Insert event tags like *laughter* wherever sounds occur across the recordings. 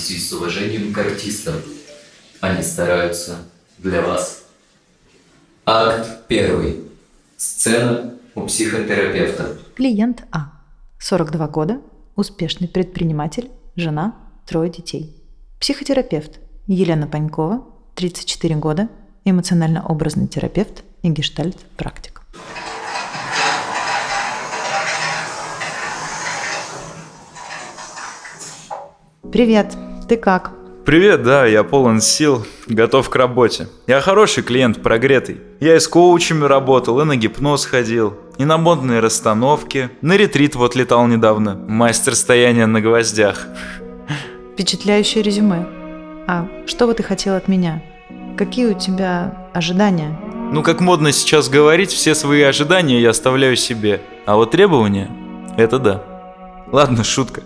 отнестись с уважением к артистам. Они стараются для вас. Акт первый. Сцена у психотерапевта. Клиент А. 42 года, успешный предприниматель, жена, трое детей. Психотерапевт Елена Панькова, 34 года, эмоционально-образный терапевт и гештальт-практик. Привет, ты как? Привет, да, я полон сил, готов к работе. Я хороший клиент, прогретый. Я и с коучами работал, и на гипноз ходил, и на модные расстановки. На ретрит вот летал недавно. Мастер стояния на гвоздях. Впечатляющее резюме. А что бы ты хотел от меня? Какие у тебя ожидания? Ну, как модно сейчас говорить, все свои ожидания я оставляю себе. А вот требования – это да. Ладно, шутка.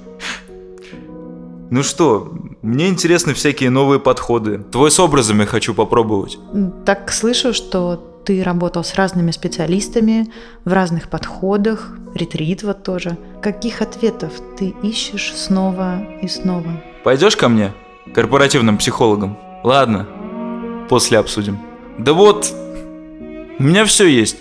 Ну что, мне интересны всякие новые подходы. Твой с образами хочу попробовать. Так слышу, что ты работал с разными специалистами в разных подходах, ретрит вот тоже. Каких ответов ты ищешь снова и снова? Пойдешь ко мне, корпоративным психологом? Ладно, после обсудим. Да вот, у меня все есть.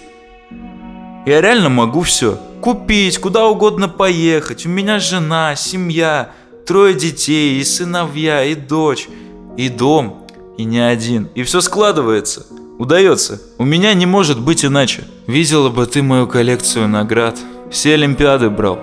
Я реально могу все. Купить, куда угодно поехать. У меня жена, семья, Трое детей, и сыновья, и дочь, и дом, и не один. И все складывается. Удается. У меня не может быть иначе. Видела бы ты мою коллекцию наград. Все олимпиады брал.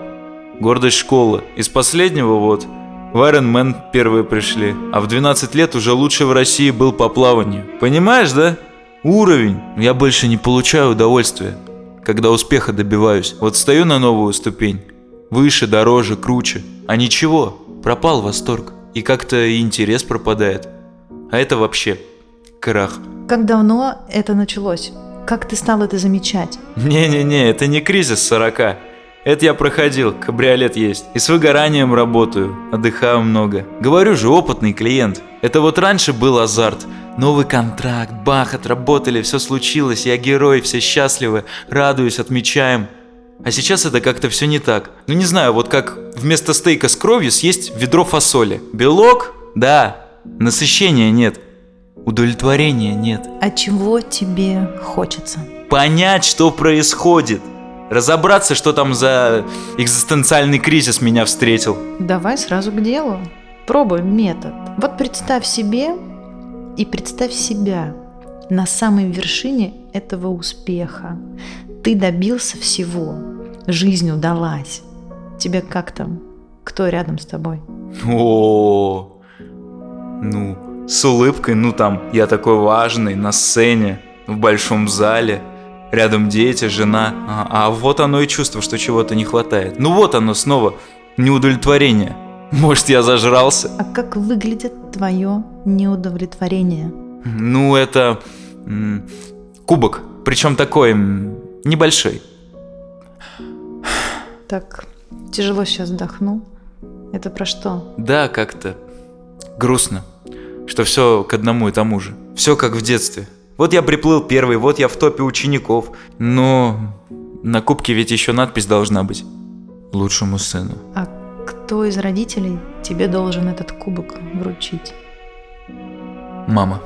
Гордость школы. Из последнего вот в Iron Man первые пришли. А в 12 лет уже лучший в России был по плаванию. Понимаешь, да? Уровень. Я больше не получаю удовольствия, когда успеха добиваюсь. Вот стою на новую ступень. Выше, дороже, круче. А ничего, пропал восторг. И как-то интерес пропадает. А это вообще крах. Как давно это началось? Как ты стал это замечать? Не-не-не, это не кризис 40. Это я проходил, кабриолет есть. И с выгоранием работаю, отдыхаю много. Говорю же, опытный клиент. Это вот раньше был азарт. Новый контракт, бах, отработали, все случилось, я герой, все счастливы, радуюсь, отмечаем. А сейчас это как-то все не так. Ну не знаю, вот как вместо стейка с кровью съесть ведро фасоли. Белок? Да. Насыщения нет. Удовлетворения нет. А чего тебе хочется? Понять, что происходит. Разобраться, что там за экзистенциальный кризис меня встретил. Давай сразу к делу. Пробуй метод. Вот представь себе и представь себя на самой вершине этого успеха. Ты добился всего. Жизнь удалась. Тебе как там? Кто рядом с тобой? О, ну, с улыбкой, ну там, я такой важный, на сцене, в большом зале, рядом дети, жена. А, а вот оно и чувство, что чего-то не хватает. Ну вот оно снова, неудовлетворение. Может, я зажрался? А как выглядит твое неудовлетворение? Ну, это кубок, причем такой небольшой. Так, тяжело сейчас вдохну. Это про что? Да, как-то грустно, что все к одному и тому же. Все как в детстве. Вот я приплыл первый, вот я в топе учеников. Но на кубке ведь еще надпись должна быть. Лучшему сыну. А кто из родителей тебе должен этот кубок вручить? Мама.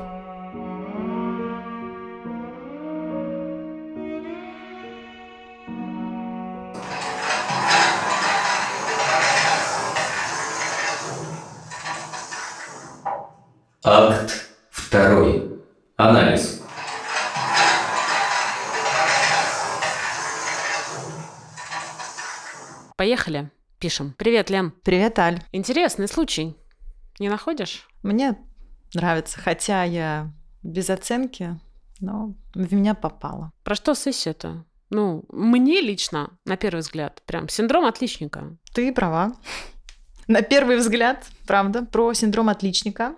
Поехали. Пишем. Привет, Лем. Привет, Аль. Интересный случай. Не находишь? Мне нравится, хотя я без оценки, но в меня попало. Про что сессия-то? Ну, мне лично, на первый взгляд, прям синдром отличника. Ты права. На первый взгляд, правда, про синдром отличника,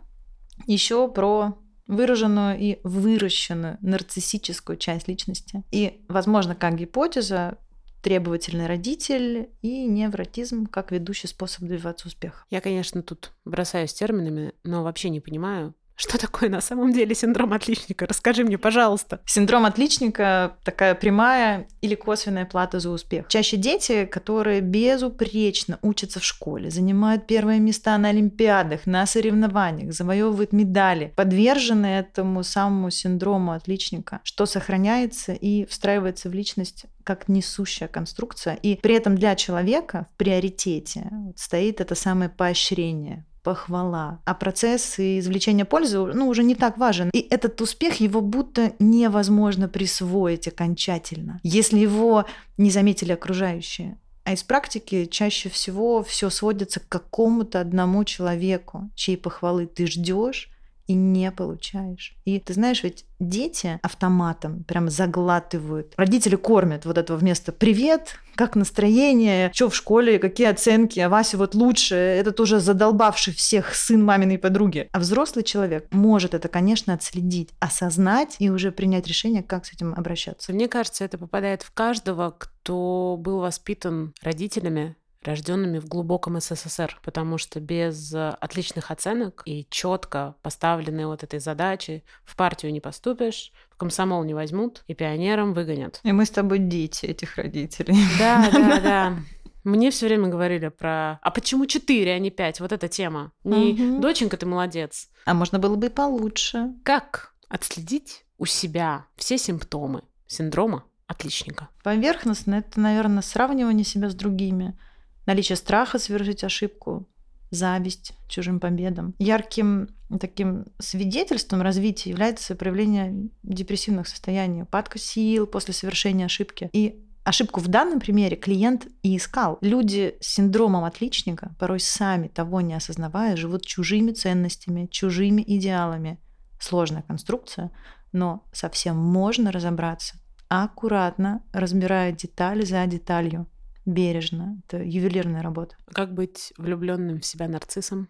еще про выраженную и выращенную нарциссическую часть личности. И, возможно, как гипотеза, требовательный родитель и невротизм как ведущий способ добиваться успеха. Я, конечно, тут бросаюсь терминами, но вообще не понимаю, что такое на самом деле синдром отличника? Расскажи мне, пожалуйста. Синдром отличника – такая прямая или косвенная плата за успех. Чаще дети, которые безупречно учатся в школе, занимают первые места на олимпиадах, на соревнованиях, завоевывают медали, подвержены этому самому синдрому отличника, что сохраняется и встраивается в личность как несущая конструкция. И при этом для человека в приоритете стоит это самое поощрение, похвала. А процесс и извлечение пользы ну, уже не так важен. И этот успех его будто невозможно присвоить окончательно, если его не заметили окружающие. А из практики чаще всего все сводится к какому-то одному человеку, чьей похвалы ты ждешь, и не получаешь. И ты знаешь, ведь дети автоматом прям заглатывают. Родители кормят вот этого вместо «Привет, как настроение? Что в школе? Какие оценки? А Вася вот лучше». Это уже задолбавший всех сын маминой подруги. А взрослый человек может это, конечно, отследить, осознать и уже принять решение, как с этим обращаться. Мне кажется, это попадает в каждого, кто был воспитан родителями, рожденными в глубоком СССР, потому что без э, отличных оценок и четко поставленной вот этой задачи в партию не поступишь, в комсомол не возьмут и пионером выгонят. И мы с тобой дети этих родителей. *laughs* Да, да, *laughs* да. Мне все время говорили про «А почему четыре, а не пять?» Вот эта тема. Не угу. «Доченька, ты молодец». А можно было бы и получше. Как отследить у себя все симптомы синдрома отличника? Поверхностно это, наверное, сравнивание себя с другими наличие страха совершить ошибку, зависть чужим победам. Ярким таким свидетельством развития является проявление депрессивных состояний, упадка сил после совершения ошибки. И ошибку в данном примере клиент и искал. Люди с синдромом отличника, порой сами того не осознавая, живут чужими ценностями, чужими идеалами. Сложная конструкция, но совсем можно разобраться, аккуратно разбирая деталь за деталью бережно. Это ювелирная работа. Как быть влюбленным в себя нарциссом?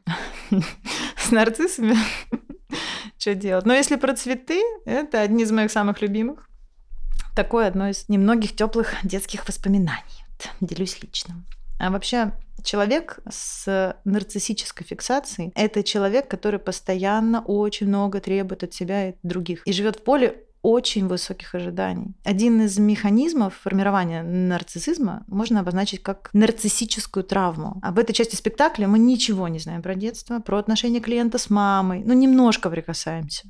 *laughs* С нарциссами? *laughs* Что делать? Но если про цветы, это одни из моих самых любимых. Такое одно из немногих теплых детских воспоминаний. Делюсь личным. А вообще, человек с нарциссической фиксацией – это человек, который постоянно очень много требует от себя и других. И живет в поле очень высоких ожиданий. Один из механизмов формирования нарциссизма можно обозначить как нарциссическую травму. Об этой части спектакля мы ничего не знаем про детство, про отношения клиента с мамой, ну немножко прикасаемся.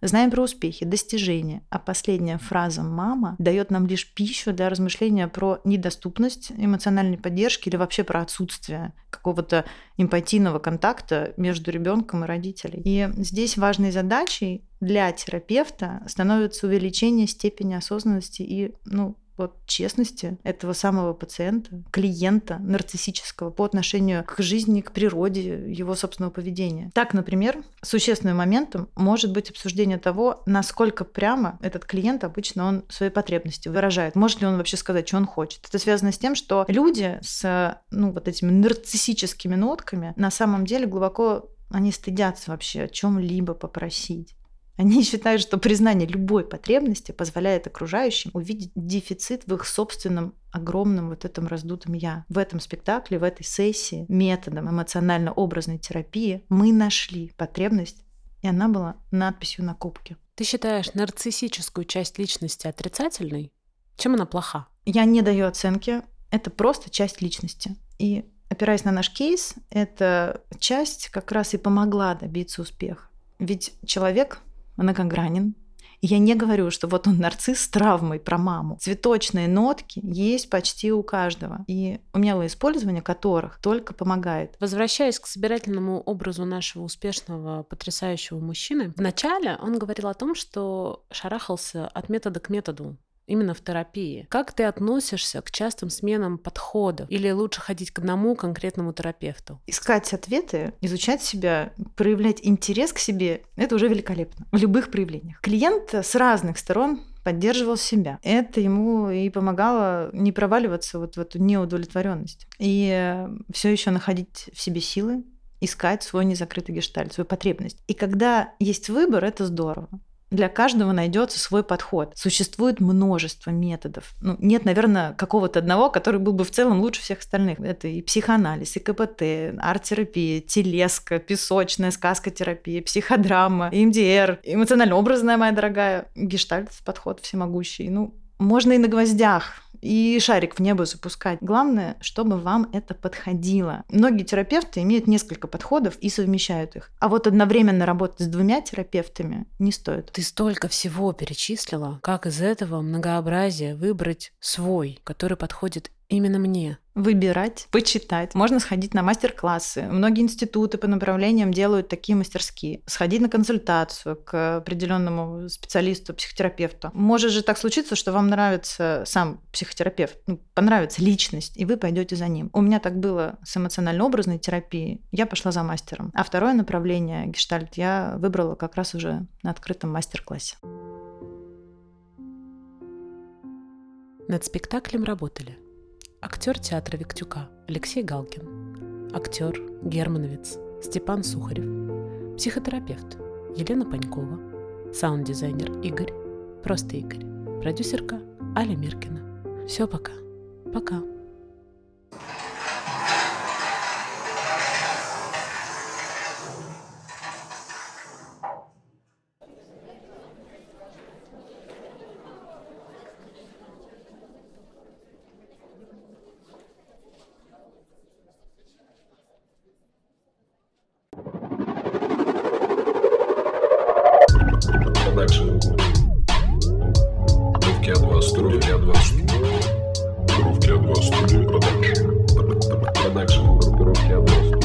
Знаем про успехи, достижения, а последняя фраза «мама» дает нам лишь пищу для размышления про недоступность эмоциональной поддержки или вообще про отсутствие какого-то эмпатийного контакта между ребенком и родителей. И здесь важной задачей для терапевта становится увеличение степени осознанности и ну, вот честности этого самого пациента, клиента нарциссического по отношению к жизни, к природе, его собственного поведения. Так, например, существенным моментом может быть обсуждение того, насколько прямо этот клиент обычно он свои потребности выражает. Может ли он вообще сказать, что он хочет. Это связано с тем, что люди с ну, вот этими нарциссическими нотками на самом деле глубоко они стыдятся вообще о чем-либо попросить. Они считают, что признание любой потребности позволяет окружающим увидеть дефицит в их собственном огромном вот этом раздутом «я». В этом спектакле, в этой сессии методом эмоционально-образной терапии мы нашли потребность, и она была надписью на кубке. Ты считаешь нарциссическую часть личности отрицательной? Чем она плоха? Я не даю оценки. Это просто часть личности. И опираясь на наш кейс, эта часть как раз и помогла добиться успеха. Ведь человек многогранен. И я не говорю, что вот он нарцисс с травмой про маму. Цветочные нотки есть почти у каждого. И умелое использование которых только помогает. Возвращаясь к собирательному образу нашего успешного, потрясающего мужчины, вначале он говорил о том, что шарахался от метода к методу именно в терапии. Как ты относишься к частым сменам подходов? Или лучше ходить к одному конкретному терапевту? Искать ответы, изучать себя, проявлять интерес к себе – это уже великолепно в любых проявлениях. Клиент с разных сторон поддерживал себя. Это ему и помогало не проваливаться вот в эту неудовлетворенность. И все еще находить в себе силы, искать свой незакрытый гештальт, свою потребность. И когда есть выбор, это здорово. Для каждого найдется свой подход. Существует множество методов. Ну, нет, наверное, какого-то одного, который был бы в целом лучше всех остальных. Это и психоанализ, и КПТ, арт-терапия, телеска, песочная, сказкотерапия, психодрама, МДР, эмоционально-образная, моя дорогая, гештальт, подход всемогущий. Ну, можно и на гвоздях, и шарик в небо запускать. Главное, чтобы вам это подходило. Многие терапевты имеют несколько подходов и совмещают их. А вот одновременно работать с двумя терапевтами не стоит. Ты столько всего перечислила. Как из этого многообразия выбрать свой, который подходит именно мне? выбирать, почитать. Можно сходить на мастер-классы. Многие институты по направлениям делают такие мастерские. Сходить на консультацию к определенному специалисту, психотерапевту. Может же так случиться, что вам нравится сам психотерапевт, ну, понравится личность, и вы пойдете за ним. У меня так было с эмоционально-образной терапией. Я пошла за мастером. А второе направление, гештальт, я выбрала как раз уже на открытом мастер-классе. Над спектаклем работали актер театра Виктюка Алексей Галкин, актер Германовец Степан Сухарев, психотерапевт Елена Панькова, саунд-дизайнер Игорь, просто Игорь, продюсерка Аля Миркина. Все, пока. Пока. Дальше. Бровки А2 студия. А2 студия. Бровки А2 студия. Продакшн. Продакшн. Бровки А2 студия.